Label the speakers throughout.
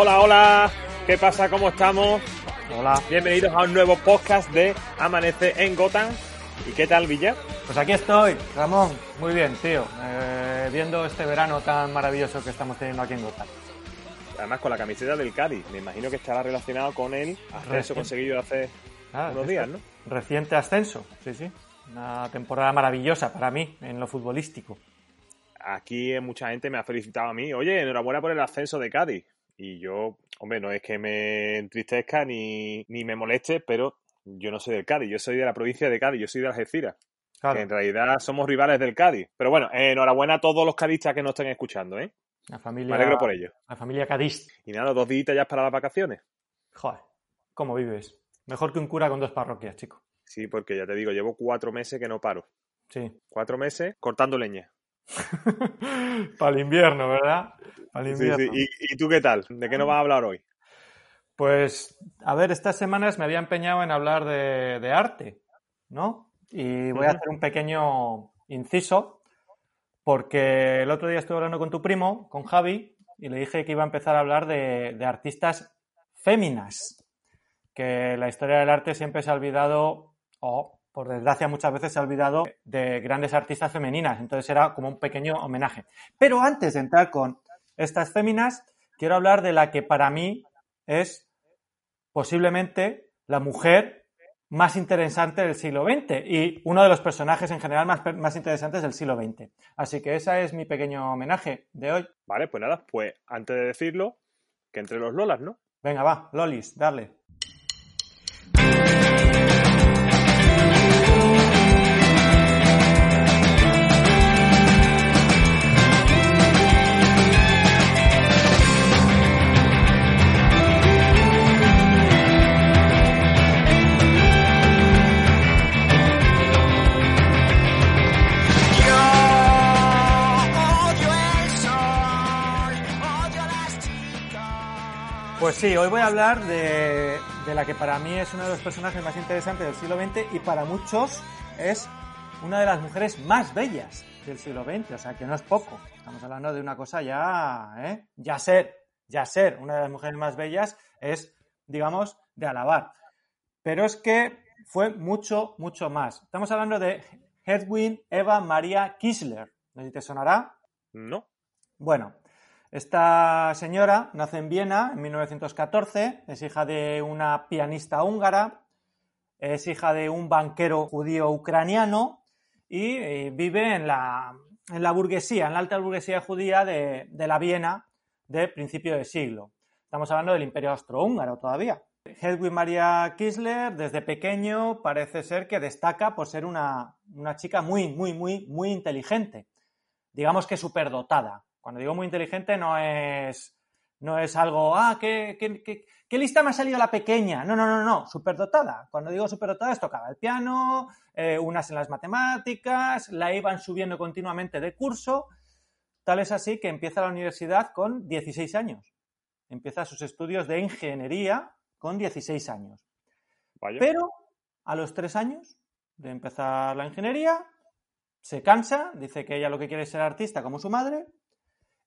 Speaker 1: Hola, hola, ¿qué pasa? ¿Cómo estamos?
Speaker 2: Hola.
Speaker 1: Bienvenidos a un nuevo podcast de Amanece en Gotham. ¿Y qué tal, Villa?
Speaker 2: Pues aquí estoy, Ramón. Muy bien, tío. Eh, viendo este verano tan maravilloso que estamos teniendo aquí en Gotham.
Speaker 1: Además, con la camiseta del Cádiz. Me imagino que estará relacionado con el ascenso
Speaker 2: Recién.
Speaker 1: conseguido hace
Speaker 2: Ah,
Speaker 1: unos días, ¿no?
Speaker 2: Reciente ascenso, sí, sí. Una temporada maravillosa para mí en lo futbolístico.
Speaker 1: Aquí eh, mucha gente me ha felicitado a mí. Oye, enhorabuena por el ascenso de Cádiz. Y yo, hombre, no es que me entristezca ni, ni me moleste, pero yo no soy del Cádiz. Yo soy de la provincia de Cádiz. Yo soy de Algeciras.
Speaker 2: Claro,
Speaker 1: Que en realidad somos rivales del Cádiz. Pero bueno, enhorabuena a todos los cadistas que nos estén escuchando, ¿eh?
Speaker 2: la familia,
Speaker 1: Me alegro por ello.
Speaker 2: La familia Cádiz.
Speaker 1: Y nada, dos días ya para las vacaciones.
Speaker 2: Joder, ¿cómo vives? Mejor que un cura con dos parroquias, chico.
Speaker 1: Sí, porque ya te digo, llevo cuatro meses que no paro.
Speaker 2: Sí.
Speaker 1: Cuatro meses cortando leña.
Speaker 2: para el invierno, ¿verdad? Para el
Speaker 1: Sí,
Speaker 2: invierno.
Speaker 1: sí. ¿Y, y tú qué tal? ¿De qué nos vas a hablar hoy?
Speaker 2: Pues, a ver, estas semanas me había empeñado en hablar de, de arte, ¿no? Y voy a hacer un pequeño inciso, porque el otro día estuve hablando con tu primo, con Javi, y le dije que iba a empezar a hablar de, de artistas féminas, que la historia del arte siempre se ha olvidado, o por desgracia muchas veces se ha olvidado, de grandes artistas femeninas, entonces era como un pequeño homenaje. Pero antes de entrar con estas féminas, quiero hablar de la que para mí es posiblemente la mujer más interesante del siglo XX y uno de los personajes en general más, más interesantes del siglo XX. Así que ese es mi pequeño homenaje de hoy.
Speaker 1: Vale, pues nada, pues antes de decirlo, que entre los Lolas, ¿no?
Speaker 2: Venga, va, Lolis, darle. Pues sí, hoy voy a hablar de, de la que para mí es uno de los personajes más interesantes del siglo XX y para muchos es una de las mujeres más bellas del siglo XX, o sea que no es poco. Estamos hablando de una cosa ya, ¿eh? Ya ser, ya ser una de las mujeres más bellas es, digamos, de alabar. Pero es que fue mucho, mucho más. Estamos hablando de Hedwig Eva Maria Kisler. No sé si te sonará.
Speaker 1: No.
Speaker 2: Bueno, esta señora nace en Viena en 1914, es hija de una pianista húngara, es hija de un banquero judío ucraniano y eh, vive en la, burguesía, en la alta burguesía judía de, de la Viena de principio de siglo. Estamos hablando del imperio austrohúngaro todavía. Hedwig Maria Kisler, desde pequeño, parece ser que destaca por ser una, una chica muy, muy, muy, muy inteligente. Digamos que superdotada. Cuando digo muy inteligente no es, no es algo, ah, ¿qué, qué, qué, qué lista me ha salido la pequeña? No, no, no, no, superdotada. Cuando digo superdotada es tocaba el piano, eh, unas en las matemáticas, la iban subiendo continuamente de curso. Tal es así que empieza la universidad con 16 años. Empieza sus estudios de ingeniería con 16 años.
Speaker 1: Vaya.
Speaker 2: Pero a los tres años de empezar la ingeniería, se cansa, dice que ella lo que quiere es ser artista como su madre,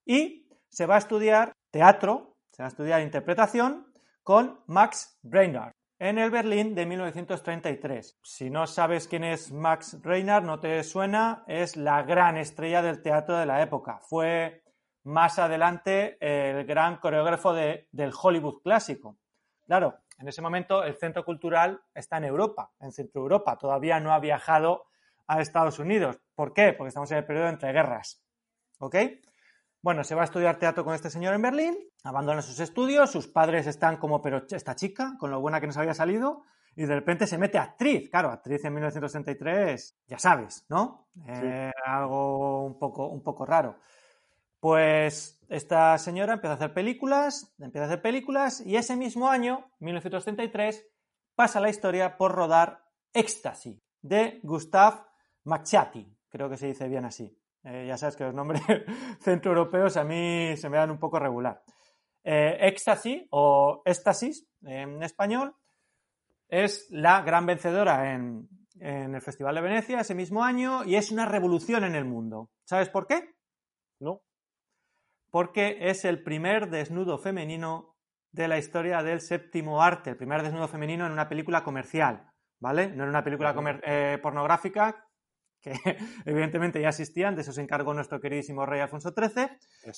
Speaker 2: y se va a estudiar teatro, se va a estudiar interpretación con Max Reinhardt en el Berlín de 1933. Si no sabes quién es Max Reinhardt, no te suena, es la gran estrella del teatro de la época. Fue más adelante el gran coreógrafo de- del Hollywood clásico. Claro, en ese momento el centro cultural está en Europa, en Centro Europa. Todavía no ha viajado a Estados Unidos. ¿Por qué? Porque estamos en el periodo entre guerras. ¿Ok? Bueno, se va a estudiar teatro con este señor en Berlín, abandona sus estudios, sus padres están como, pero esta chica, con lo buena que nos había salido, y de repente se mete actriz. Claro, actriz en 1963, ya sabes, ¿no? Eh, algo un poco, un poco raro. Pues esta señora empieza a hacer películas, empieza a hacer películas, y ese mismo año, 1933, pasa la historia por rodar Éxtasy, de Gustav Macciati, creo que se dice bien así. Eh, ya sabes que los nombres centroeuropeos a mí se me dan un poco regular. Eh, Éxtasy o Éxtasis en español es la gran vencedora en, en, el Festival de Venecia ese mismo año y es una revolución en el mundo. ¿Sabes por qué?
Speaker 1: No.
Speaker 2: Porque es el primer desnudo femenino de la historia del séptimo arte, el primer desnudo femenino en una película comercial, ¿vale? No en una película eh, pornográfica, que evidentemente ya existían, de eso se encargó nuestro queridísimo rey Alfonso XIII,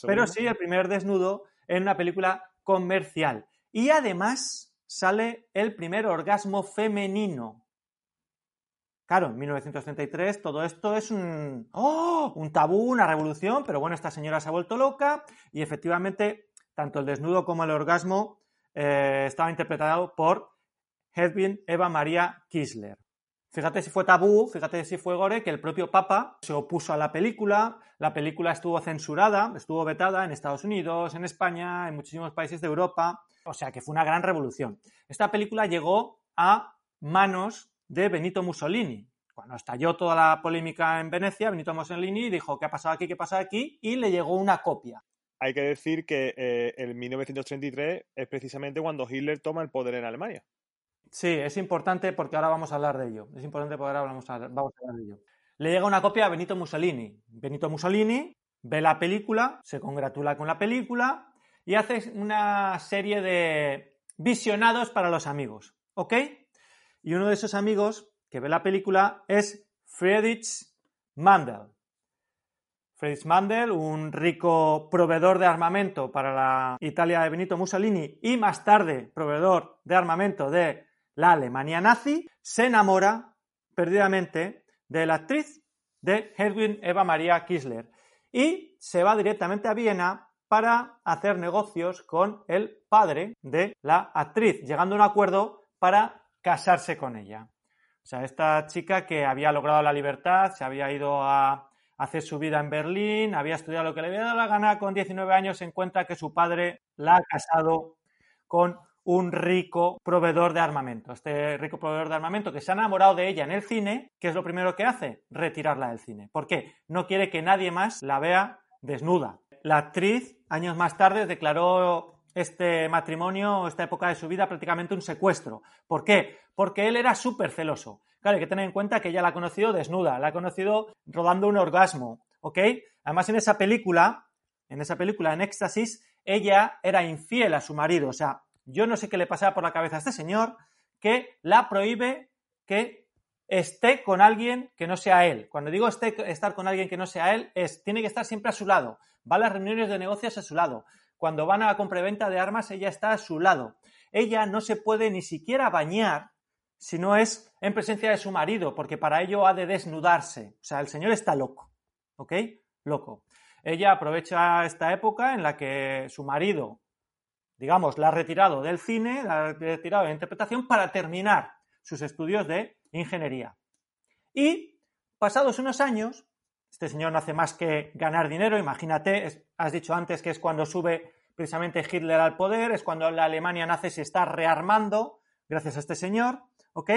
Speaker 2: pero sí el primer desnudo en una película comercial. Y además sale el primer orgasmo femenino. Claro, en 1933 todo esto es un, ¡oh! un tabú, una revolución, pero bueno, esta señora se ha vuelto loca y efectivamente tanto el desnudo como el orgasmo eh, estaba interpretado por Hedwig Eva María Kisler. Fíjate si fue tabú, fíjate si fue gore, que el propio Papa se opuso a la película, la película estuvo censurada, estuvo vetada en Estados Unidos, en España, en muchísimos países de Europa, o sea que fue una gran revolución. Esta película llegó a manos de Benito Mussolini. Cuando estalló toda la polémica en Venecia, Benito Mussolini dijo, ¿qué ha pasado aquí? ¿Qué ha pasado aquí? Y le llegó una copia.
Speaker 1: Hay que decir que eh, en 1933 es precisamente cuando Hitler toma el poder en Alemania.
Speaker 2: Sí, es importante porque ahora vamos a hablar de ello. Es importante porque ahora vamos a, vamos a hablar de ello. Le llega una copia a Benito Mussolini. Benito Mussolini ve la película, se congratula con la película y hace una serie de visionados para los amigos. ¿Ok? Y uno de esos amigos que ve la película es Friedrich Mandel. Friedrich Mandel, un rico proveedor de armamento para la Italia de Benito Mussolini y más tarde proveedor de armamento de la Alemania nazi, se enamora perdidamente de la actriz de Hedwig Eva Maria Kisler y se va directamente a Viena para hacer negocios con el padre de la actriz, llegando a un acuerdo para casarse con ella. O sea, esta chica que había logrado la libertad, se había ido a hacer su vida en Berlín, había estudiado lo que le había dado la gana, con 19 años se encuentra que su padre la ha casado con un rico proveedor de armamento. Este rico proveedor de armamento que se ha enamorado de ella en el cine, ¿qué es lo primero que hace? Retirarla del cine. ¿Por qué? No quiere que nadie más la vea desnuda. La actriz, años más tarde, declaró este matrimonio, esta época de su vida, prácticamente un secuestro. ¿Por qué? Porque él era súper celoso. Claro, hay que tener en cuenta que ella la ha conocido desnuda, la ha conocido rodando un orgasmo, ¿ok? Además, en esa película, en esa película, en Éxtasis, ella era infiel a su marido, o sea, yo no sé qué le pasaba por la cabeza a este señor que la prohíbe que esté con alguien que no sea él. Cuando digo estar con alguien que no sea él, es tiene que estar siempre a su lado. Va a las reuniones de negocios a su lado. Cuando van a la compraventa de armas, ella está a su lado. Ella no se puede ni siquiera bañar si no es en presencia de su marido, porque para ello ha de desnudarse. O sea, el señor está loco. ¿Ok? Loco. Ella aprovecha esta época en la que su marido digamos, la ha retirado del cine, la ha retirado de la interpretación para terminar sus estudios de ingeniería. Y, pasados unos años, este señor no hace más que ganar dinero, imagínate, has dicho antes que es cuando sube precisamente Hitler al poder, es cuando la Alemania nace, se está rearmando, gracias a este señor, ¿ok?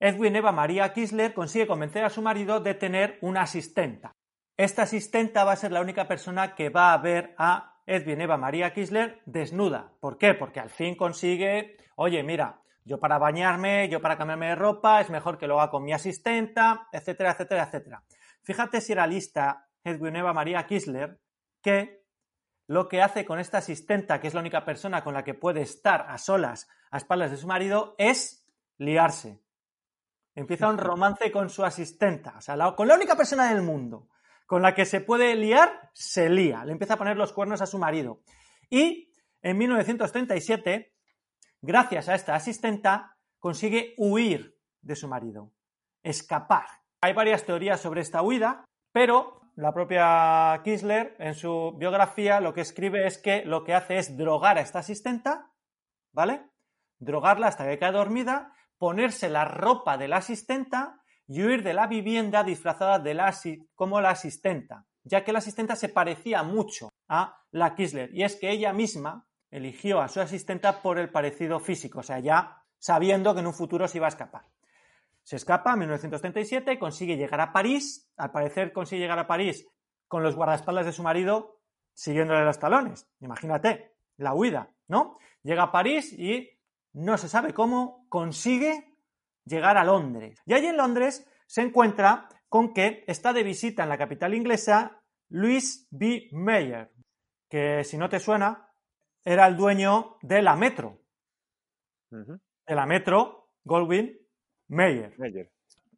Speaker 2: Edwin Eva María Kisler consigue convencer a su marido de tener una asistenta. Esta asistenta va a ser la única persona que va a ver a Edwin Eva María Kisler desnuda. ¿Por qué? Porque al fin consigue, oye, mira, yo para bañarme, yo para cambiarme de ropa, es mejor que lo haga con mi asistenta, etcétera, etcétera, etcétera. Fíjate si era lista Edwin Eva María Kisler que lo que hace con esta asistenta, que es la única persona con la que puede estar a solas a espaldas de su marido, es liarse. Empieza un romance con su asistenta, o sea, con la única persona del mundo con la que se puede liar, se lía. Le empieza a poner los cuernos a su marido. Y en 1937, gracias a esta asistenta, consigue huir de su marido, escapar. Hay varias teorías sobre esta huida, pero la propia Kisler, en su biografía, lo que escribe es que lo que hace es drogar a esta asistenta, ¿vale? Drogarla hasta que cae dormida, ponerse la ropa de la asistenta y huir de la vivienda disfrazada de la, como la asistenta, ya que la asistenta se parecía mucho a la Kisler. Y es que ella misma eligió a su asistenta por el parecido físico, o sea, ya sabiendo que en un futuro se iba a escapar. Se escapa en 1937, consigue llegar a París. Al parecer consigue llegar a París con los guardaespaldas de su marido siguiéndole los talones. Imagínate, la huida, ¿no? Llega a París y no se sabe cómo consigue llegar a Londres. Y allí en Londres se encuentra con que está de visita en la capital inglesa Louis B. Mayer, que si no te suena, era el dueño de la Metro. De la Metro, Goldwyn Meyer.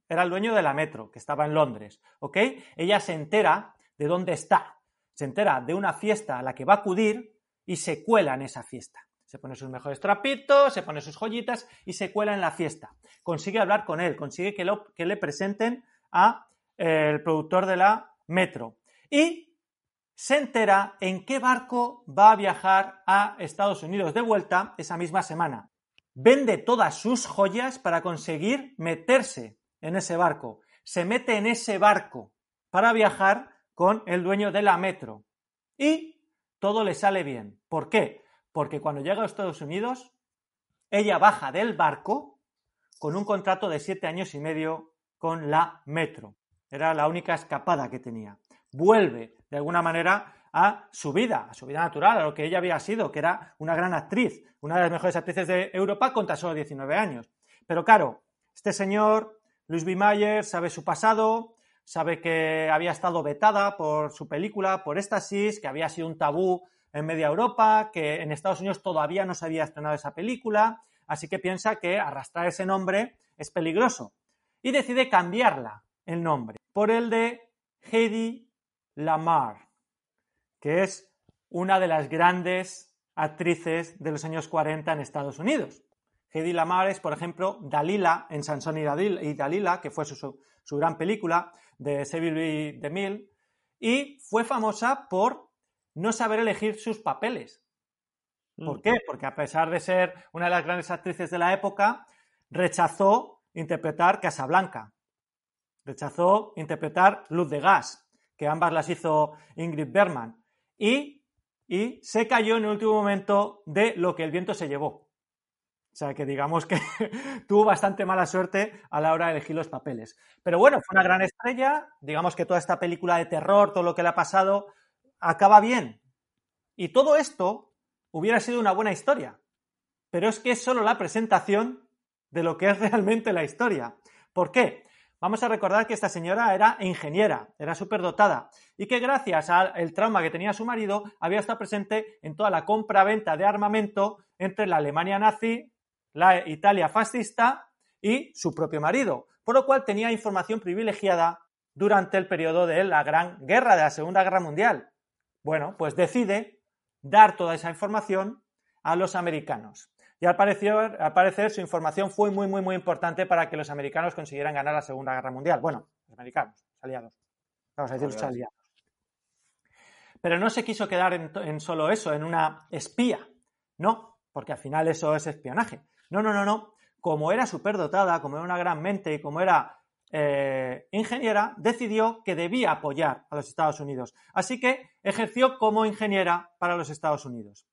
Speaker 2: Era el dueño de la Metro, que estaba en Londres. ¿Ok? Ella se entera de dónde está. Se entera de una fiesta a la que va a acudir y se cuela en esa fiesta. Se pone sus mejores trapitos, se pone sus joyitas y se cuela en la fiesta. Consigue hablar con él, consigue que, que le presenten a eh, el productor de la Metro. Y se entera en qué barco va a viajar a Estados Unidos de vuelta esa misma semana vende todas sus joyas para conseguir meterse en ese barco. Se mete en ese barco para viajar con el dueño de la metro. Y todo le sale bien. ¿Por qué? Porque cuando llega a Estados Unidos, ella baja del barco con un contrato de siete años y medio con la metro. Era la única escapada que tenía. Vuelve, de alguna manera, a su vida, a su vida natural, a lo que ella había sido, que era una gran actriz, una de las mejores actrices de Europa con tan solo 19 años. Pero claro, este señor, Luis B. Mayer, sabe su pasado, sabe que había estado vetada por su película, por Éxtasis, que había sido un tabú en media Europa, que en Estados Unidos todavía no se había estrenado esa película, así que piensa que arrastrar ese nombre es peligroso. Y decide cambiarla, el nombre, por el de Heidi Lamar que es una de las grandes actrices de los años 40 en Estados Unidos. Hedy Lamar es, por ejemplo, Dalila en Sansón y Dalila, que fue su, gran película de Seville DeMille, y fue famosa por no saber elegir sus papeles. ¿Por mm. qué? Porque a pesar de ser una de las grandes actrices de la época, rechazó interpretar Casablanca, rechazó interpretar Luz de Gas, que ambas las hizo Ingrid Bergman, y, se cayó en el último momento de lo que el viento se llevó. O sea que digamos que tuvo bastante mala suerte a la hora de elegir los papeles. Pero bueno, fue una gran estrella. Digamos que toda esta película de terror, todo lo que le ha pasado, acaba bien. Y todo esto hubiera sido una buena historia. Pero es que es solo la presentación de lo que es realmente la historia. ¿Por qué? Vamos a recordar que esta señora era ingeniera, era superdotada y que gracias al trauma que tenía su marido había estado presente en toda la compra-venta de armamento entre la Alemania nazi, la Italia fascista y su propio marido, por lo cual tenía información privilegiada durante el periodo de la Gran Guerra, de la Segunda Guerra Mundial. Bueno, pues decide dar toda esa información a los americanos. Y al parecer, su información fue muy, muy, muy importante para que los americanos consiguieran ganar la Segunda Guerra Mundial. Bueno, los americanos, los aliados. Vamos a decir los aliados. Pero no se quiso quedar en, solo eso, en una espía. No, porque al final eso es espionaje. No, no, no, no. Como era superdotada, como era una gran mente y como era eh, ingeniera, decidió que debía apoyar a los Estados Unidos. Así que ejerció como ingeniera para los Estados Unidos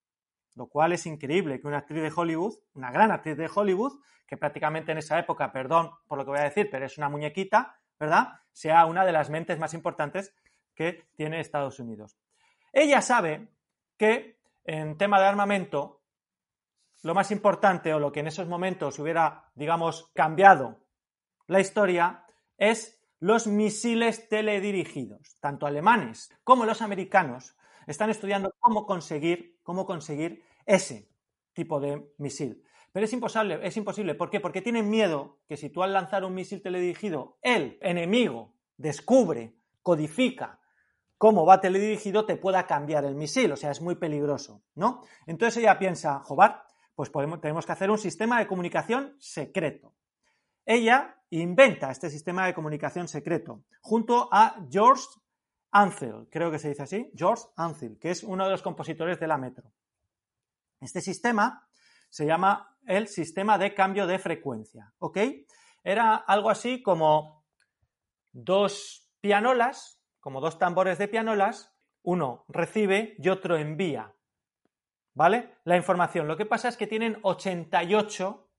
Speaker 2: lo cual es increíble que una actriz de Hollywood, una gran actriz de Hollywood, que prácticamente en esa época, perdón por lo que voy a decir, pero es una muñequita, ¿verdad? Sea una de las mentes más importantes que tiene Estados Unidos. Ella sabe que en tema de armamento, lo más importante o lo que en esos momentos hubiera, digamos, cambiado la historia es los misiles teledirigidos. Tanto alemanes como los americanos están estudiando cómo conseguir, cómo conseguir ese tipo de misil. Pero es imposible, es imposible. ¿Por qué? Porque tienen miedo que si tú al lanzar un misil teledirigido, el enemigo descubre, codifica cómo va teledirigido, te pueda cambiar el misil. O sea, es muy peligroso, ¿no? Entonces ella piensa, Jobar, pues tenemos que hacer un sistema de comunicación secreto. Ella inventa este sistema de comunicación secreto junto a George Ansel, creo que se dice así, George Ansel, que es uno de los compositores de la Metro. Este sistema se llama el sistema de cambio de frecuencia, ¿ok? Era algo así como dos pianolas, como dos tambores de pianolas, uno recibe y otro envía, ¿vale? La información. Lo que pasa es que tienen 88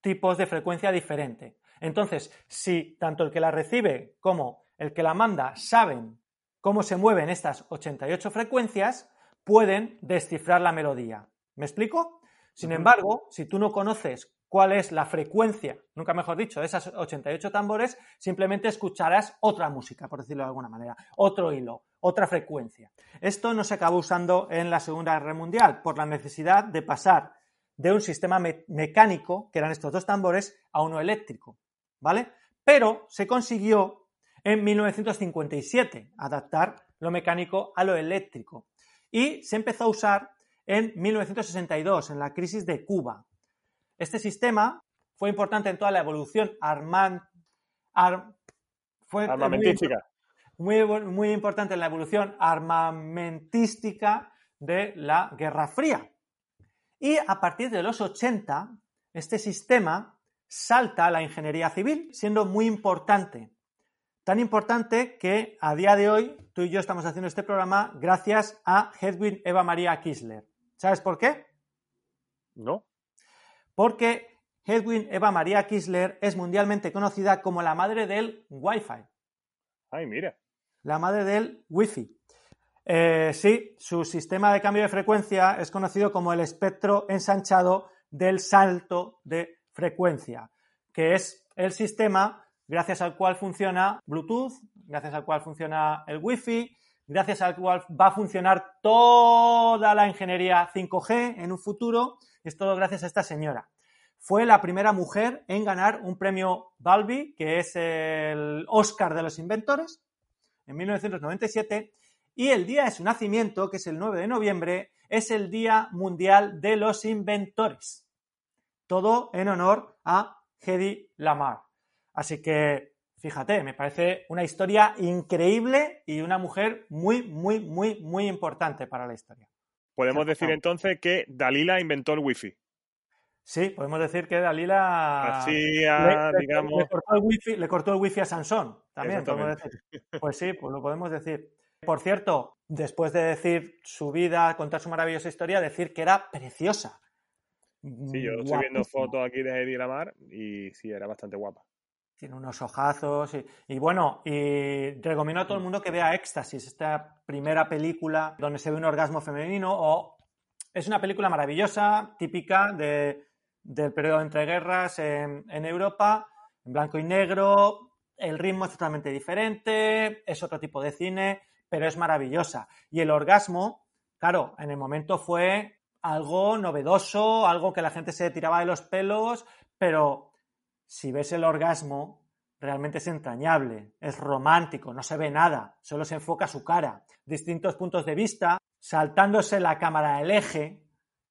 Speaker 2: tipos de frecuencia diferente. Entonces, si tanto el que la recibe como el que la manda saben cómo se mueven estas 88 frecuencias, pueden descifrar la melodía. ¿Me explico? Sin embargo, si tú no conoces cuál es la frecuencia, nunca mejor dicho, de esas 88 tambores, simplemente escucharás otra música, por decirlo de alguna manera, otro hilo, otra frecuencia. Esto no se acabó usando en la Segunda Guerra Mundial por la necesidad de pasar de un sistema mecánico, que eran estos dos tambores, a uno eléctrico, ¿vale? Pero se consiguió en 1957 adaptar lo mecánico a lo eléctrico y se empezó a usar en 1962, en la crisis de Cuba. Este sistema fue importante en toda la evolución
Speaker 1: armamentística.
Speaker 2: Muy, muy, importante en la evolución armamentística de la Guerra Fría. Y a partir de los 80, este sistema salta a la ingeniería civil, siendo muy importante. Tan importante que a día de hoy tú y yo estamos haciendo este programa gracias a Hedwig Eva María Kisler. ¿Sabes por qué?
Speaker 1: No.
Speaker 2: Porque Hedwig Eva María Kisler es mundialmente conocida como la madre del Wi-Fi.
Speaker 1: Ay, mira.
Speaker 2: La madre del Wi-Fi. Eh, sí, su sistema de cambio de frecuencia es conocido como el espectro ensanchado del salto de frecuencia, que es el sistema gracias al cual funciona Bluetooth, gracias al cual funciona el Wi-Fi, gracias al cual va a funcionar toda la ingeniería 5G en un futuro. Es todo gracias a esta señora. Fue la primera mujer en ganar un premio Balbi, que es el Oscar de los inventores, en 1997. Y el día de su nacimiento, que es el 9 de noviembre, es el Día Mundial de los Inventores. Todo en honor a Hedy Lamar. Así que Fíjate, me parece una historia increíble y una mujer muy, muy, muy, muy importante para la historia.
Speaker 1: Podemos decir entonces que Dalila inventó el wifi.
Speaker 2: Sí, podemos decir que Dalila
Speaker 1: Hacía, digamos...
Speaker 2: le, cortó el wifi, a Sansón, también podemos decir. Pues sí, pues lo podemos decir. Por cierto, después de decir su vida, contar su maravillosa historia, decir que era preciosa.
Speaker 1: Sí, yo estoy viendo fotos aquí de Eddie Lamar y sí, era bastante guapa.
Speaker 2: Tiene unos ojazos. Y, bueno, y recomiendo a todo el mundo que vea Éxtasis, esta primera película donde se ve un orgasmo femenino. O es una película maravillosa, típica de, del periodo entre guerras en, en Europa, en blanco y negro. El ritmo es totalmente diferente, es otro tipo de cine, pero es maravillosa. Y el orgasmo, claro, en el momento fue algo novedoso, algo que la gente se tiraba de los pelos, pero si ves el orgasmo, realmente es entrañable, es romántico, no se ve nada, solo se enfoca su cara, distintos puntos de vista, saltándose la cámara del eje,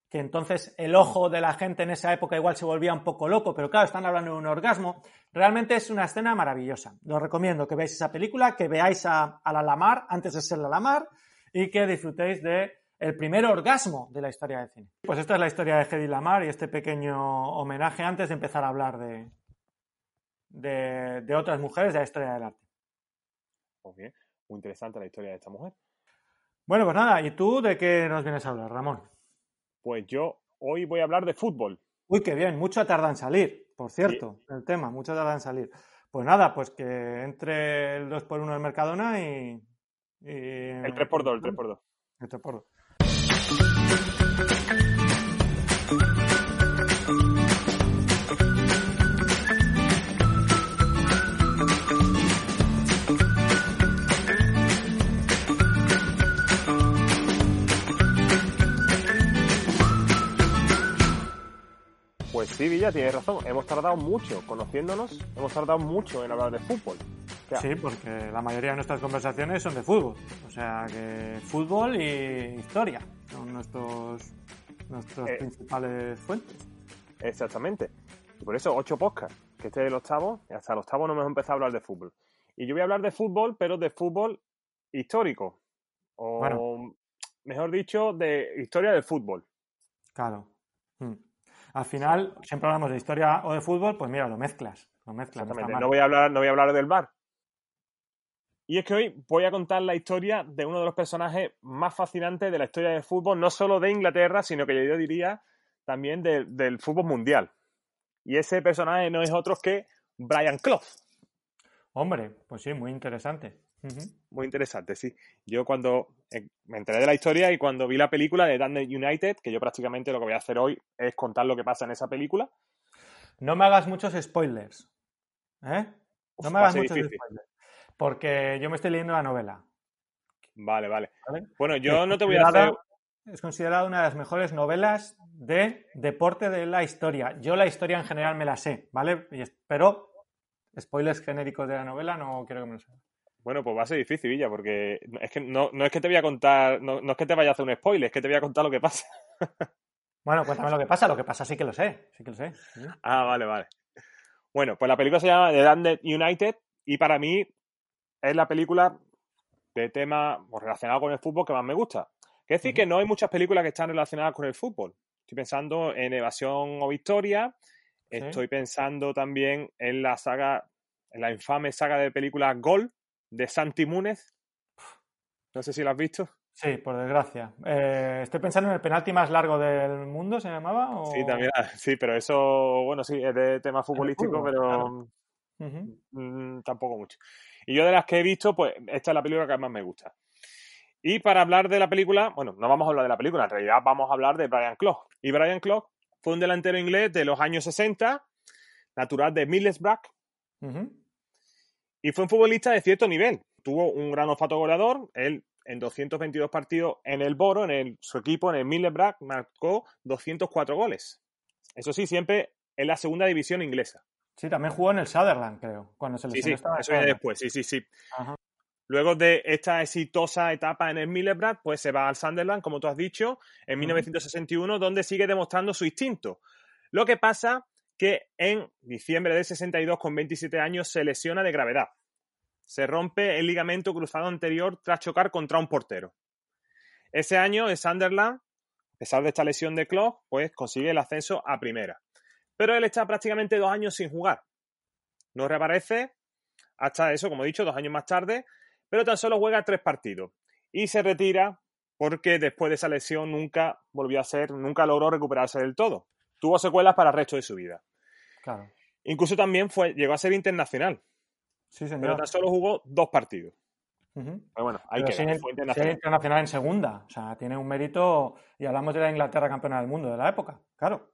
Speaker 2: que entonces el ojo de la gente en esa época igual se volvía un poco loco, pero claro, están hablando de un orgasmo. Realmente es una escena maravillosa. Os recomiendo que veáis esa película, que veáis a, la Lamar antes de ser la Lamar y que disfrutéis de el primer orgasmo de la historia del cine. Pues esta es la historia de Hedy Lamar y este pequeño homenaje antes de empezar a hablar de, de, otras mujeres de la historia del arte.
Speaker 1: Muy bien, muy interesante la historia de esta mujer.
Speaker 2: Bueno, pues nada, ¿y tú de qué nos vienes a hablar, Ramón?
Speaker 1: Pues yo hoy voy a hablar de fútbol.
Speaker 2: Uy, qué bien, mucho tarda en salir, por cierto, el tema, mucho tarda en salir. Pues nada, pues que entre el 2x1 del Mercadona y,
Speaker 1: El 3x2, el 3x2.
Speaker 2: El 3x2.
Speaker 1: Pues sí, Villa, tienes razón. Hemos tardado mucho conociéndonos, hemos tardado mucho en hablar de fútbol.
Speaker 2: sí, porque la mayoría de nuestras conversaciones son de fútbol. O sea que fútbol y historia son nuestros, nuestros eh. principales fuentes.
Speaker 1: Exactamente. Y por eso, ocho podcasts, que este es el octavo, y hasta el octavo no hemos empezado a hablar de fútbol. Y yo voy a hablar de fútbol, pero de fútbol histórico. O, mejor dicho, de historia del fútbol.
Speaker 2: Claro. Hmm. Al final, siempre hablamos de historia o de fútbol, pues mira, lo mezclas. Lo mezclas
Speaker 1: no, voy a hablar, no voy a hablar del bar. Y es que hoy voy a contar la historia de uno de los personajes más fascinantes de la historia del fútbol, no solo de Inglaterra, sino que yo diría también del fútbol mundial. Y ese personaje no es otro que Brian Clough.
Speaker 2: Hombre, pues sí, muy interesante.
Speaker 1: Muy interesante, sí. Yo cuando eh, me enteré de la historia y cuando vi la película de Dundee United, que yo prácticamente lo que voy a hacer hoy es contar lo que pasa en esa película.
Speaker 2: No me hagas muchos spoilers. ¿Eh? No me hagas muchos spoilers. Porque yo me estoy leyendo la novela.
Speaker 1: Vale, vale. Bueno, yo no te voy a hacer.
Speaker 2: Es considerada una de las mejores novelas de deporte de la historia. Yo la historia en general me la sé, ¿vale? Pero spoilers genéricos de la novela no quiero que me lo sepas.
Speaker 1: Bueno, pues va a ser difícil, Villa, porque es que no, es que te voy a contar, no, es que te vaya a hacer un spoiler, es que te voy a contar lo que pasa.
Speaker 2: bueno, cuéntame lo que pasa, lo que pasa sí que lo sé, sí que lo sé.
Speaker 1: Ah, vale, vale. Bueno, pues la película se llama The Landed United y para mí es la película de tema pues, relacionado con el fútbol que más me gusta. Quiere decir que no hay muchas películas que están relacionadas con el fútbol. Estoy pensando en Evasión o Victoria, estoy pensando también en la saga, en la infame saga de películas Gol, de Santi Múnez. No sé si lo has visto.
Speaker 2: Sí, por desgracia. Eh, estoy pensando en el penalti más largo del mundo, ¿se llamaba?
Speaker 1: Sí, también. Ah, sí, pero eso, bueno, sí, es de tema futbolístico, pero mm, tampoco mucho. Y yo de las que he visto, pues esta es la película que más me gusta. Y para hablar de la película, bueno, no vamos a hablar de la película, en realidad vamos a hablar de Brian Clough. Y Brian Clough fue un delantero inglés de los años 60, natural de Middlesbrough, y fue un futbolista de cierto nivel. Tuvo un gran olfato goleador. Él, en 222 partidos en el Boro, en su equipo, en el Middlesbrough, marcó 204 goles. Eso sí, siempre en la segunda división inglesa.
Speaker 2: Sí, también jugó en el Sutherland, creo, cuando se
Speaker 1: Sí, sí, eso viene después, sí, sí, sí. Luego de esta exitosa etapa en el Middlesbrough, pues se va al Sunderland, como tú has dicho, en 1961, donde sigue demostrando su instinto. Lo que pasa que en diciembre del 62, con 27 años, se lesiona de gravedad. Se rompe el ligamento cruzado anterior tras chocar contra un portero. Ese año, el Sunderland, a pesar de esta lesión de Klopp, pues consigue el ascenso a primera. Pero él está prácticamente dos años sin jugar. No reaparece hasta eso, como he dicho, dos años más tarde, pero tan solo juega tres partidos. Y se retira porque después de esa lesión nunca volvió a ser, nunca logró recuperarse del todo. Tuvo secuelas para el resto de su vida. Incluso también fue, llegó a ser internacional. Sí, señor. Pero tan solo jugó dos partidos. Pero bueno, hay que
Speaker 2: ser internacional. internacional en segunda. O sea, tiene un mérito. Y hablamos de la Inglaterra campeona del mundo de la época. Claro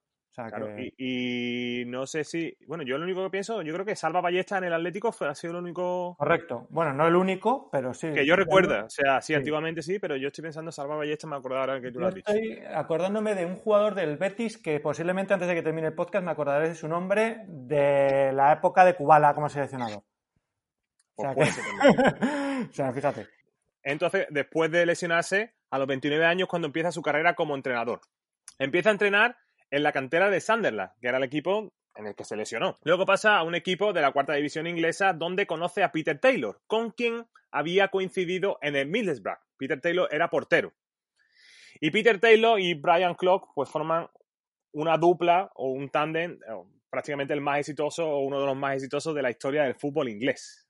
Speaker 1: y, no sé si. Bueno, yo lo único que pienso, yo creo que Salva Ballesta en el Atlético fue, ha sido el único.
Speaker 2: Correcto. Bueno, no el único, pero sí.
Speaker 1: Que yo recuerda. O sea, sí, antiguamente sí, pero yo estoy pensando Salva Ballesta, me acuerdo ahora que tú lo has dicho.
Speaker 2: Estoy acordándome de un jugador del Betis que posiblemente antes de que termine el podcast me acordaré de su nombre de la época de Kubala como seleccionador. O sea, pues o sea, fíjate.
Speaker 1: Entonces, después de lesionarse, a los 29 años, cuando empieza su carrera como entrenador. Empieza a entrenar en la cantera de Sunderland, que era el equipo en el que se lesionó. Luego pasa a un equipo de la cuarta división inglesa donde conoce a Peter Taylor, con quien había coincidido en el Middlesbrough. Peter Taylor era portero. Y Peter Taylor y Brian Clough pues forman una dupla o un tándem prácticamente el más exitoso o uno de los más exitosos de la historia del fútbol inglés.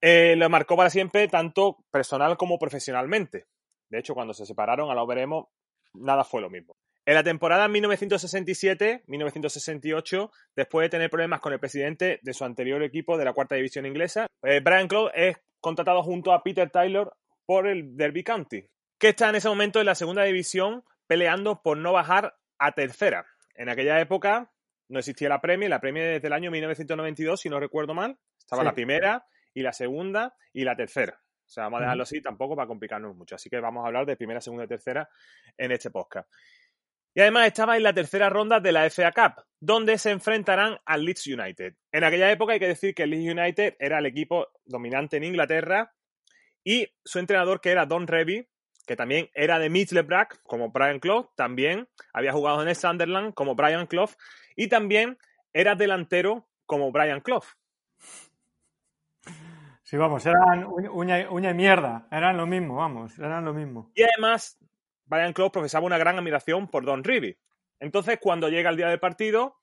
Speaker 1: Eh, lo marcó para siempre tanto personal como profesionalmente. De hecho, cuando se separaron, ahora veremos, nada fue lo mismo. En la temporada 1967-1968, después de tener problemas con el presidente de su anterior equipo de la cuarta división inglesa, eh, Brian Clough es contratado junto a Peter Taylor por el Derby County, que está en ese momento en la segunda división peleando por no bajar a tercera. En aquella época no existía la Premier, la Premier desde el año 1992, si no recuerdo mal, estaba la primera y la segunda y la tercera. O sea, vamos a dejarlo así tampoco para complicarnos mucho. Así que vamos a hablar de primera, segunda y tercera en este podcast. Y además estaba en la tercera ronda de la FA Cup, donde se enfrentarán al Leeds United. En aquella época hay que decir que el Leeds United era el equipo dominante en Inglaterra y su entrenador, que era Don Revy, que también era de Middlesbrough, como Brian Clough, también había jugado en el Sunderland como Brian Clough y también era delantero como Brian Clough.
Speaker 2: Sí, vamos, eran uña, uña y mierda, eran lo mismo, vamos, eran lo mismo.
Speaker 1: Y además, Brian Clough profesaba una gran admiración por Don Ribby. Entonces, cuando llega el día del partido,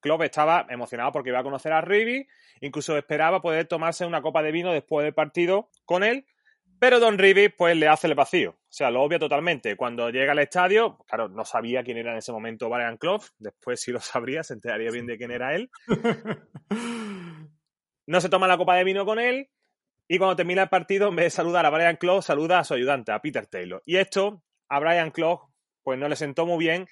Speaker 1: Klopp estaba emocionado porque iba a conocer a Ribby, incluso esperaba poder tomarse una copa de vino después del partido con él, pero Don Ribby pues le hace el vacío, o sea, lo obvia totalmente. Cuando llega al estadio, claro, no sabía quién era en ese momento Brian Clough, después sí lo sabría, se enteraría bien de quién era él. No se toma la copa de vino con él, y cuando termina el partido, en vez de saludar a Brian Clough, saluda a su ayudante, a Peter Taylor. Y esto a Brian Clough pues no le sentó muy bien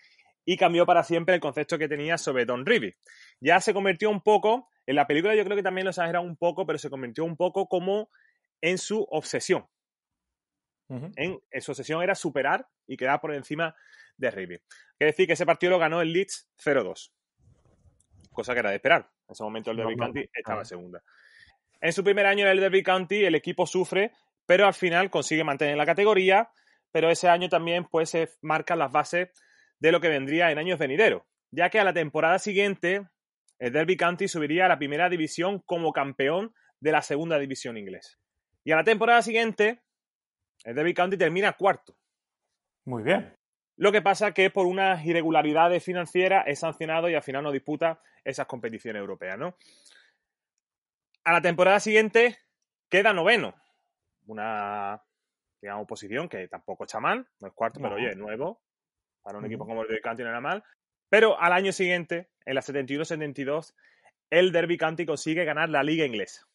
Speaker 1: y cambió para siempre el concepto que tenía sobre Don Ribby. Ya se convirtió un poco, en la película yo creo que también lo exagera un poco, pero se convirtió un poco como en su obsesión. en, su obsesión era superar y quedar por encima de Ribby. Quiere decir que ese partido lo ganó el Leeds 0-2. Cosa que era de esperar. En ese momento el Derby County estaba en segunda. En su primer año en el Derby County el equipo sufre, pero al final consigue mantener la categoría, pero ese año también pues se marcan las bases de lo que vendría en años venideros, ya que a la temporada siguiente el Derby County subiría a la primera división como campeón de la segunda división inglesa. Y a la temporada siguiente el Derby County termina cuarto.
Speaker 2: Muy bien.
Speaker 1: Lo que pasa que por unas irregularidades financieras es sancionado y al final no disputa esas competiciones europeas, ¿no? a la temporada siguiente queda noveno. Una, digamos, posición que tampoco está mal, no es cuarto, pero oye, nuevo. Para un equipo como el Derby County no era mal. Pero al año siguiente, en la 71-72, el Derby County consigue ganar la liga inglesa.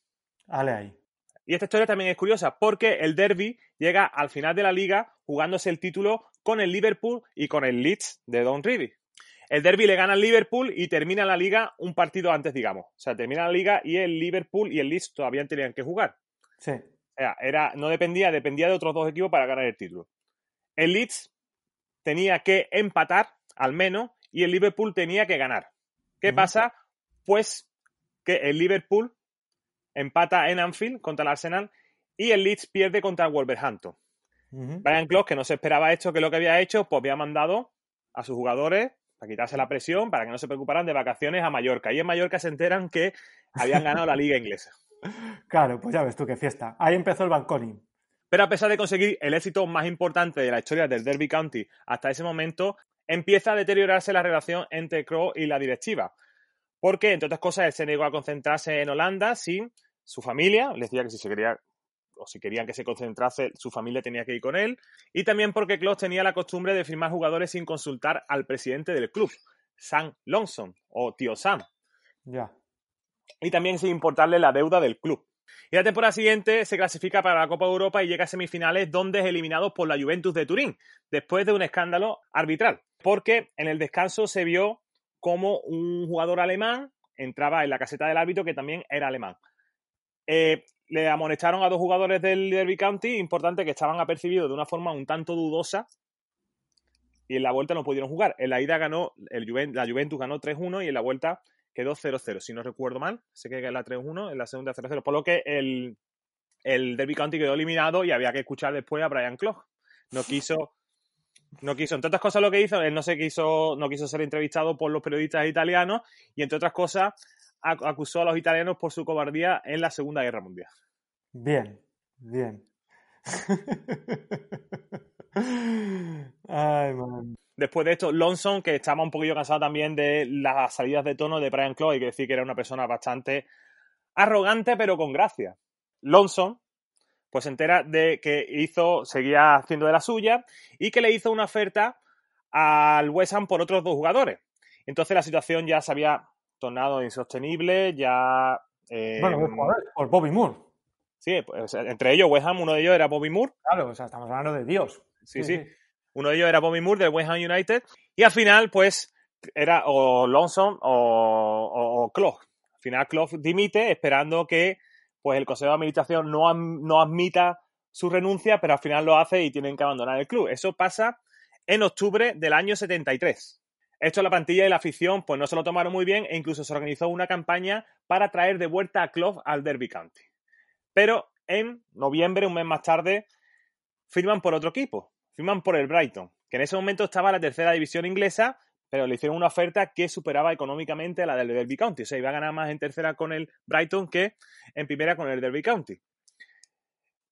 Speaker 2: Vale ahí.
Speaker 1: Y esta historia también es curiosa porque el Derby llega al final de la liga jugándose el título con el Liverpool y con el Leeds de Don Ribby. El Derby le gana al Liverpool y termina la liga un partido antes, digamos. O sea, termina la liga y el Liverpool y el Leeds todavía tenían que jugar.
Speaker 2: Sí.
Speaker 1: O sea, era, no dependía, dependía de otros dos equipos para ganar el título. El Leeds tenía que empatar, al menos, y el Liverpool tenía que ganar. ¿Qué pasa? Pues que el Liverpool empata en Anfield contra el Arsenal y el Leeds pierde contra el Wolverhampton. Brian Clough, que no se esperaba esto, que lo que había hecho, pues había mandado a sus jugadores para quitarse la presión, para que no se preocuparan de vacaciones a Mallorca. Y en Mallorca se enteran que habían ganado la liga inglesa.
Speaker 2: Claro, pues ya ves tú qué fiesta. Ahí empezó el balconing.
Speaker 1: Pero a pesar de conseguir el éxito más importante de la historia del Derby County hasta ese momento, empieza a deteriorarse la relación entre Crow y la directiva. Porque, entre otras cosas, él se negó a concentrarse en Holanda sin su familia. Les decía que si se quería o si querían que se concentrase, su familia tenía que ir con él. Y también porque Klopp tenía la costumbre de firmar jugadores sin consultar al presidente del club, Sam Longson o Tío Sam.
Speaker 2: Ya.
Speaker 1: Y también sin importarle la deuda del club. Y la temporada siguiente se clasifica para la Copa Europa y llega a semifinales donde es eliminado por la Juventus de Turín, después de un escándalo arbitral. Porque en el descanso se vio como un jugador alemán entraba en la caseta del árbitro que también era alemán. Eh, le amonestaron a dos jugadores del Derby County, importante que estaban apercibidos de una forma un tanto dudosa y en la vuelta no pudieron jugar. En la ida ganó, el la Juventus ganó 3-1 y en la vuelta quedó 0-0, si no recuerdo mal. Sé que la 3-1, en la segunda 0-0, por lo que el, el Derby County quedó eliminado y había que escuchar después a Brian Clough. No quiso, no quiso, entre otras cosas lo que hizo, él no se quiso, no quiso ser entrevistado por los periodistas italianos y entre otras cosas acusó a los italianos por su cobardía en la Segunda Guerra Mundial.
Speaker 2: Bien, bien. Ay, man.
Speaker 1: Después de esto, Lonson, que estaba un poquillo cansado también de las salidas de tono de Brian Clough, hay que decir que era una persona bastante arrogante, pero con gracia. Lonson, pues se entera de que hizo, seguía haciendo de la suya y que le hizo una oferta al West Ham por otros dos jugadores. Entonces la situación ya se había tornado insostenible, ya...
Speaker 2: Eh, bueno, por Bobby Moore.
Speaker 1: Sí, pues, entre ellos West Ham, uno de ellos era Bobby Moore.
Speaker 2: Claro, o sea, estamos hablando de Dios.
Speaker 1: Sí, sí. Uno de ellos era Bobby Moore del West Ham United. Y al final, pues, era o Lonson o, o, Al final, Clough dimite esperando que pues, el Consejo de Administración no, no admita su renuncia, pero al final lo hace y tienen que abandonar el club. Eso pasa en octubre del año 73. Esto la plantilla y la afición pues no se lo tomaron muy bien e incluso se organizó una campaña para traer de vuelta a Clough al Derby County. Pero en noviembre, un mes más tarde, firman por otro equipo, firman por el Brighton, que en ese momento estaba en la tercera división inglesa, pero le hicieron una oferta que superaba económicamente a la del Derby County. O sea, iba a ganar más en tercera con el Brighton que en primera con el Derby County.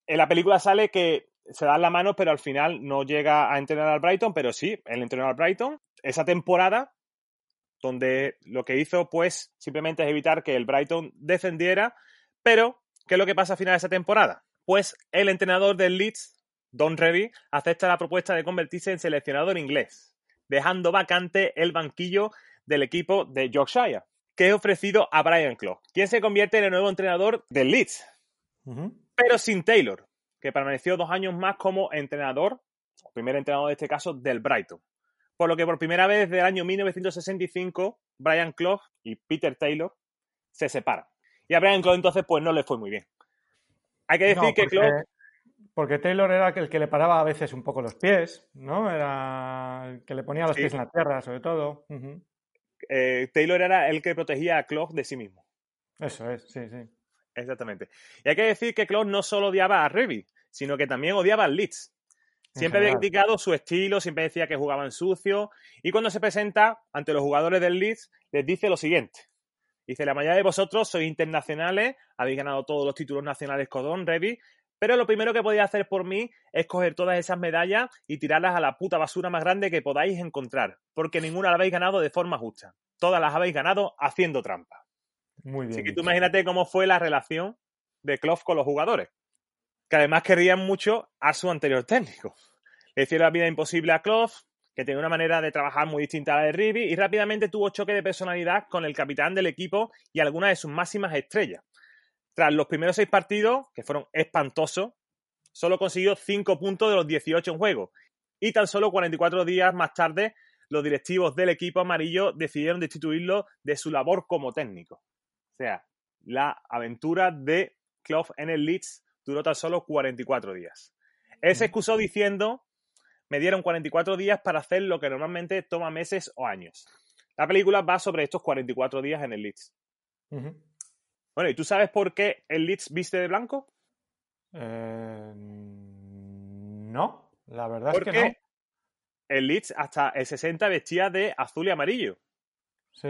Speaker 1: En la película sale que se dan la mano, pero al final no llega a entrenar al Brighton, pero sí, él entrenó al Brighton. Esa temporada, donde lo que hizo, pues, simplemente es evitar que el Brighton descendiera, pero, ¿qué es lo que pasa al final de esa temporada? Pues el entrenador del Leeds, Don Revy, acepta la propuesta de convertirse en seleccionador inglés, dejando vacante el banquillo del equipo de Yorkshire, que es ofrecido a Brian Clough, quien se convierte en el nuevo entrenador del Leeds, pero sin Taylor, que permaneció dos años más como entrenador, primer entrenador de este caso, del Brighton. Por lo que por primera vez desde el año 1965, Brian Clough y Peter Taylor se separan. Y a Brian Clough entonces pues no le fue muy bien. Hay que decir que Clough...
Speaker 2: Porque Taylor era el que le paraba a veces un poco los pies, ¿no? Era el que le ponía los pies en la tierra, sobre todo.
Speaker 1: Eh, Taylor era el que protegía a Clough de sí mismo.
Speaker 2: Eso es, sí, sí.
Speaker 1: Exactamente. Y hay que decir que Klopp no solo odiaba a Revy, sino que también odiaba al Leeds. Siempre había criticado su estilo, siempre decía que jugaban sucio. Y cuando se presenta ante los jugadores del Leeds, les dice lo siguiente. Dice, la mayoría de vosotros sois internacionales, habéis ganado todos los títulos nacionales con Don Revy, pero lo primero que podéis hacer por mí es coger todas esas medallas y tirarlas a la puta basura más grande que podáis encontrar, porque ninguna la habéis ganado de forma justa. Todas las habéis ganado haciendo trampa.
Speaker 2: Muy bien.
Speaker 1: Así que tú imagínate cómo fue la relación de Klopp con los jugadores, que además querían mucho a su anterior técnico. Le hicieron la vida imposible a Klopp, que tenía una manera de trabajar muy distinta a la de Rivi, y rápidamente tuvo choque de personalidad con el capitán del equipo y algunas de sus máximas estrellas. Tras los primeros seis partidos, que fueron espantosos, solo consiguió cinco puntos de los 18 en juego. Y tan solo 44 días más tarde, los directivos del equipo amarillo decidieron destituirlo de su labor como técnico. O sea, la aventura de Clough en el Leeds duró tan solo 44 días. Él se excusó diciendo, me dieron 44 días para hacer lo que normalmente toma meses o años. La película va sobre estos 44 días en el Leeds. Bueno, ¿y tú sabes por qué el Leeds viste de blanco?
Speaker 2: Eh, no, la verdad es que no.
Speaker 1: El Leeds hasta el 60 vestía de azul y amarillo.
Speaker 2: Sí.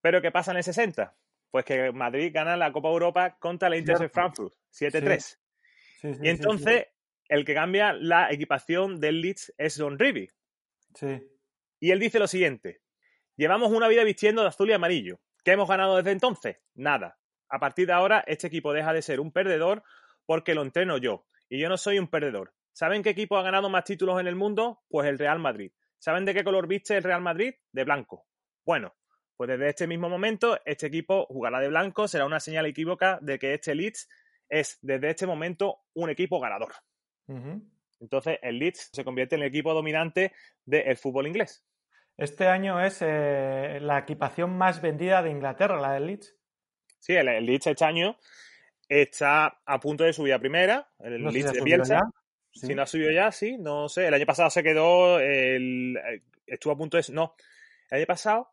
Speaker 1: Pero ¿qué pasa en el 60? Pues que Madrid gana la Copa Europa contra la Inter de Frankfurt, 7-3. y entonces el que cambia la equipación del Leeds es Don Rivi.
Speaker 2: Sí.
Speaker 1: Y él dice lo siguiente: Llevamos una vida vistiendo de azul y amarillo. ¿Qué hemos ganado desde entonces? Nada. A partir de ahora, este equipo deja de ser un perdedor porque lo entreno yo. Y yo no soy un perdedor. ¿Saben qué equipo ha ganado más títulos en el mundo? Pues el Real Madrid. ¿Saben de qué color viste el Real Madrid? De blanco. Bueno, pues desde este mismo momento, este equipo jugará de blanco, será una señal equívoca de que este Leeds es desde este momento un equipo ganador. Entonces, el Leeds se convierte en el equipo dominante del fútbol inglés.
Speaker 2: Este año es eh, la equipación más vendida de Inglaterra, la del Leeds.
Speaker 1: Sí, el, Leeds este año está a punto de subir a primera, el Leeds de Bielsa. Si no ha subido ya, sí, no sé. El año pasado se quedó, el, eh, estuvo a punto de... No, el año pasado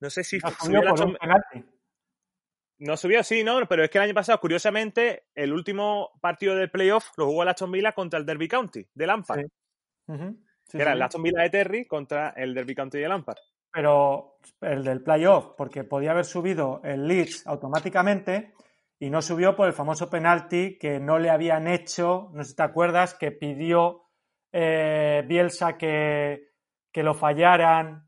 Speaker 1: no sé si
Speaker 2: no subió
Speaker 1: No subió, sí, no, pero es que el año pasado, curiosamente, el último partido del playoff lo jugó el Aston Villa contra el Derby County de Lampard. Era el Aston Villa de Terry contra el Derby County de Lampard.
Speaker 2: Pero el del playoff, porque podía haber subido el Leeds automáticamente y no subió por el famoso penalti que no le habían hecho, no sé si te acuerdas, que pidió eh, Bielsa que, que lo fallaran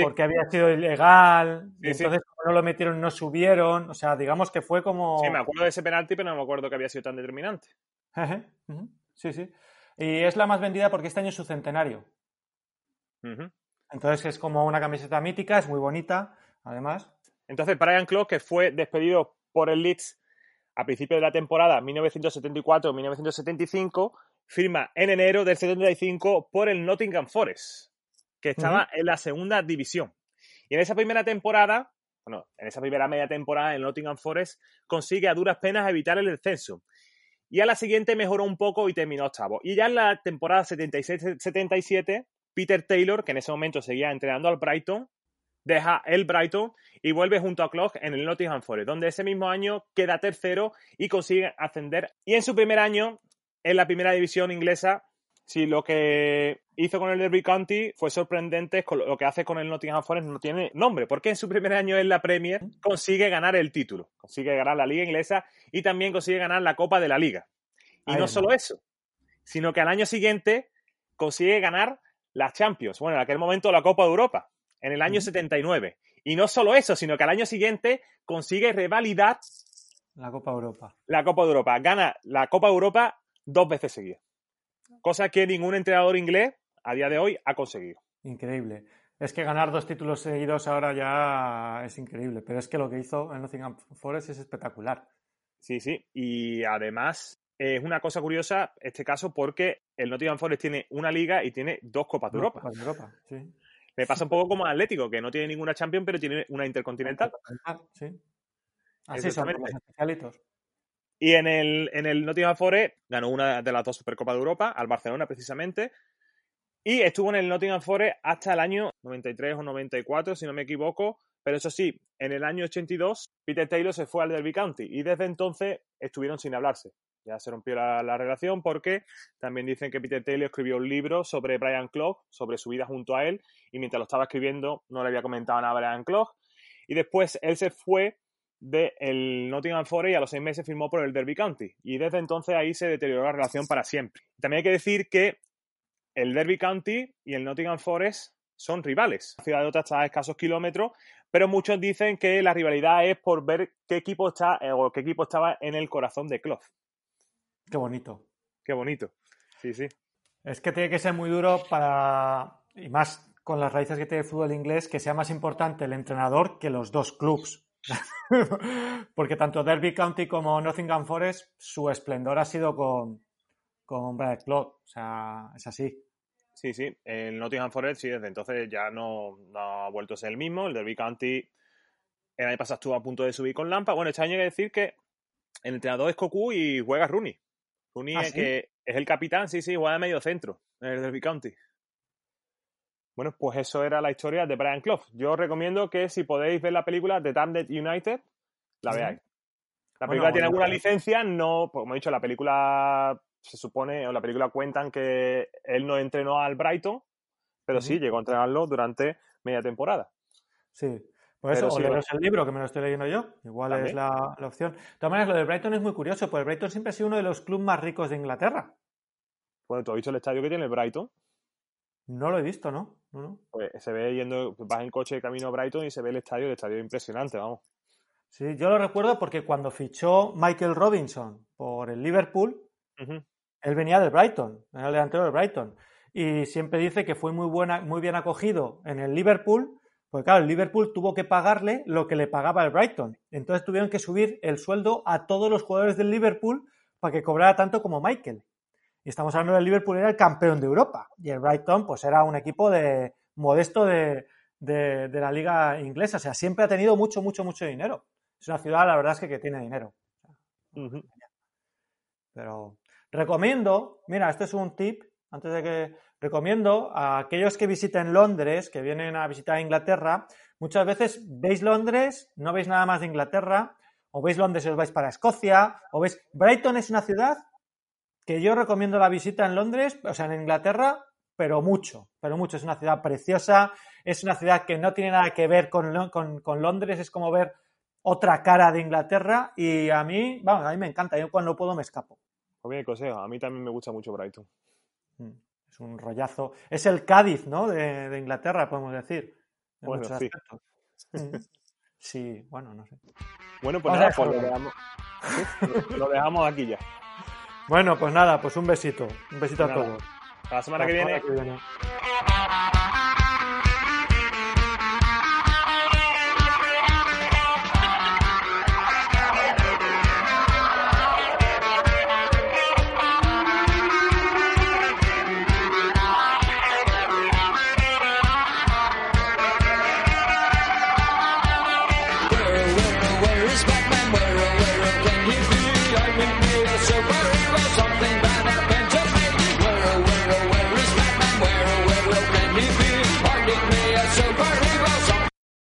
Speaker 2: porque había sido ilegal, y entonces como no lo metieron no subieron, o sea, digamos que fue como...
Speaker 1: Sí, me acuerdo de ese penalti, pero no me acuerdo que había sido tan determinante.
Speaker 2: sí, sí. Y es la más vendida porque este año es su centenario. Entonces es como una camiseta mítica, es muy bonita, además.
Speaker 1: Entonces, Brian Clough, que fue despedido por el Leeds a principios de la temporada 1974-1975, firma en enero del 75 por el Nottingham Forest que estaba en la segunda división. Y en esa primera temporada, bueno, en esa primera media temporada en Nottingham Forest, consigue a duras penas evitar el descenso. Y a la siguiente mejoró un poco y terminó octavo. Y ya en la temporada 76-77, Peter Taylor, que en ese momento seguía entrenando al Brighton, deja el Brighton y vuelve junto a Clough en el Nottingham Forest, donde ese mismo año queda tercero y consigue ascender. Y en su primer año, en la primera división inglesa, si lo que hizo con el Derby County fue sorprendente. Con lo que hace con el Nottingham Forest no tiene nombre, porque en su primer año en la Premier consigue ganar el título, consigue ganar la Liga Inglesa y también consigue ganar la Copa de la Liga. Y no solo eso, sino que al año siguiente consigue ganar la Champions, bueno, en aquel momento la Copa de Europa, en el año 79. Y no solo eso, sino que al año siguiente consigue revalidar
Speaker 2: la Copa Europa.
Speaker 1: La Copa de Europa. Gana la Copa de Europa dos veces seguidas. Cosa que ningún entrenador inglés a día de hoy ha conseguido.
Speaker 2: Increíble. Es que ganar dos títulos seguidos ahora ya es increíble, pero es que lo que hizo el Nottingham Forest es espectacular.
Speaker 1: Sí, sí. Y además es una cosa curiosa este caso porque el Nottingham Forest tiene una liga y tiene dos Copas de Europa.
Speaker 2: Copas de Europa, sí.
Speaker 1: Me pasa un poco como Atlético, que no tiene ninguna Champions, pero tiene una Intercontinental.
Speaker 2: Sí. Así son los especialitos.
Speaker 1: Y en el, en el Nottingham Forest ganó una de las dos Supercopas de Europa, al Barcelona precisamente, y estuvo en el Nottingham Forest hasta el año 93 o 94, si no me equivoco. Pero eso sí, en el año 82, Peter Taylor se fue al Derby County y desde entonces estuvieron sin hablarse. Ya se rompió la, relación porque también dicen que Peter Taylor escribió un libro sobre Brian Clough, sobre su vida junto a él, y mientras lo estaba escribiendo no le había comentado nada a Brian Clough. Y después él se fue del Nottingham Forest y a los seis meses firmó por el Derby County. Y desde entonces ahí se deterioró la relación para siempre. También hay que decir que el Derby County y el Nottingham Forest son rivales. La ciudad de otra está a escasos kilómetros, pero muchos dicen que la rivalidad es por ver qué equipo está eh, o qué equipo estaba en el corazón de Clough.
Speaker 2: Qué bonito.
Speaker 1: Qué bonito. Sí, sí.
Speaker 2: Es que tiene que ser muy duro para, y más con las raíces que tiene el fútbol inglés, que sea más importante el entrenador que los dos clubs. Porque tanto Derby County como Nottingham Forest, su esplendor ha sido con, con Brad Clough. O sea, es así.
Speaker 1: Sí, sí. El Nottingham Forest, sí, desde entonces ya no, ha vuelto a ser el mismo. El Derby County el año pasado estuvo a punto de subir con Lampa. Bueno, este año hay que decir que el entrenador es Cocu y juega Rooney. Rooney ¿Ah, es, que es el capitán, sí, sí, juega de medio centro en el Derby County. Bueno, pues eso era la historia de Brian Clough. Yo os recomiendo que si podéis ver la película de Damned United, la veáis. La película tiene alguna licencia, no, pues, como he dicho, la película se supone, o la película cuentan que él no entrenó al Brighton, pero sí llegó a entrenarlo durante media temporada.
Speaker 2: Sí, por eso, o el libro, que me lo estoy leyendo yo. Igual es la, opción. De todas maneras, lo de Brighton es muy curioso, porque el Brighton siempre ha sido uno de los clubes más ricos de Inglaterra.
Speaker 1: Bueno, ¿tú has visto el estadio que tiene el Brighton?
Speaker 2: No lo he visto, ¿no?
Speaker 1: Pues se ve yendo, vas en coche de camino a Brighton y se ve el estadio, el estadio es impresionante, vamos.
Speaker 2: Sí, yo lo recuerdo porque cuando fichó Michael Robinson por el Liverpool, él venía del Brighton, era el delantero del Brighton. Y siempre dice que fue muy, buena, muy bien acogido en el Liverpool, porque claro, el Liverpool tuvo que pagarle lo que le pagaba el Brighton. Entonces tuvieron que subir el sueldo a todos los jugadores del Liverpool para que cobrara tanto como Michael. Y estamos hablando del Liverpool, era el campeón de Europa. Y el Brighton, pues era un equipo de modesto de, de, la liga inglesa. O sea, siempre ha tenido mucho, mucho, mucho dinero. Es una ciudad, la verdad es que, que tiene dinero. Pero recomiendo, mira, este es un tip, antes de que recomiendo a aquellos que visiten Londres, que vienen a visitar Inglaterra, muchas veces veis Londres, no veis nada más de Inglaterra, o veis Londres y os vais para Escocia, o veis Brighton es una ciudad que yo recomiendo la visita en Londres, o sea, en Inglaterra, pero mucho, pero mucho. Es una ciudad preciosa, es una ciudad que no tiene nada que ver con, Londres, es como ver otra cara de Inglaterra y a mí, vamos, a mí me encanta, yo cuando puedo me escapo.
Speaker 1: Pues consejo, a mí también me gusta mucho Brighton.
Speaker 2: Mm, es un rollazo. Es el Cádiz, ¿no? De, Inglaterra, podemos decir.
Speaker 1: bueno, sí.
Speaker 2: Sí, bueno, no sé.
Speaker 1: Bueno, pues nada, pues lo dejamos, lo dejamos aquí ya.
Speaker 2: Bueno, pues nada, pues un besito. Un besito a todos.
Speaker 1: Hasta la semana que viene.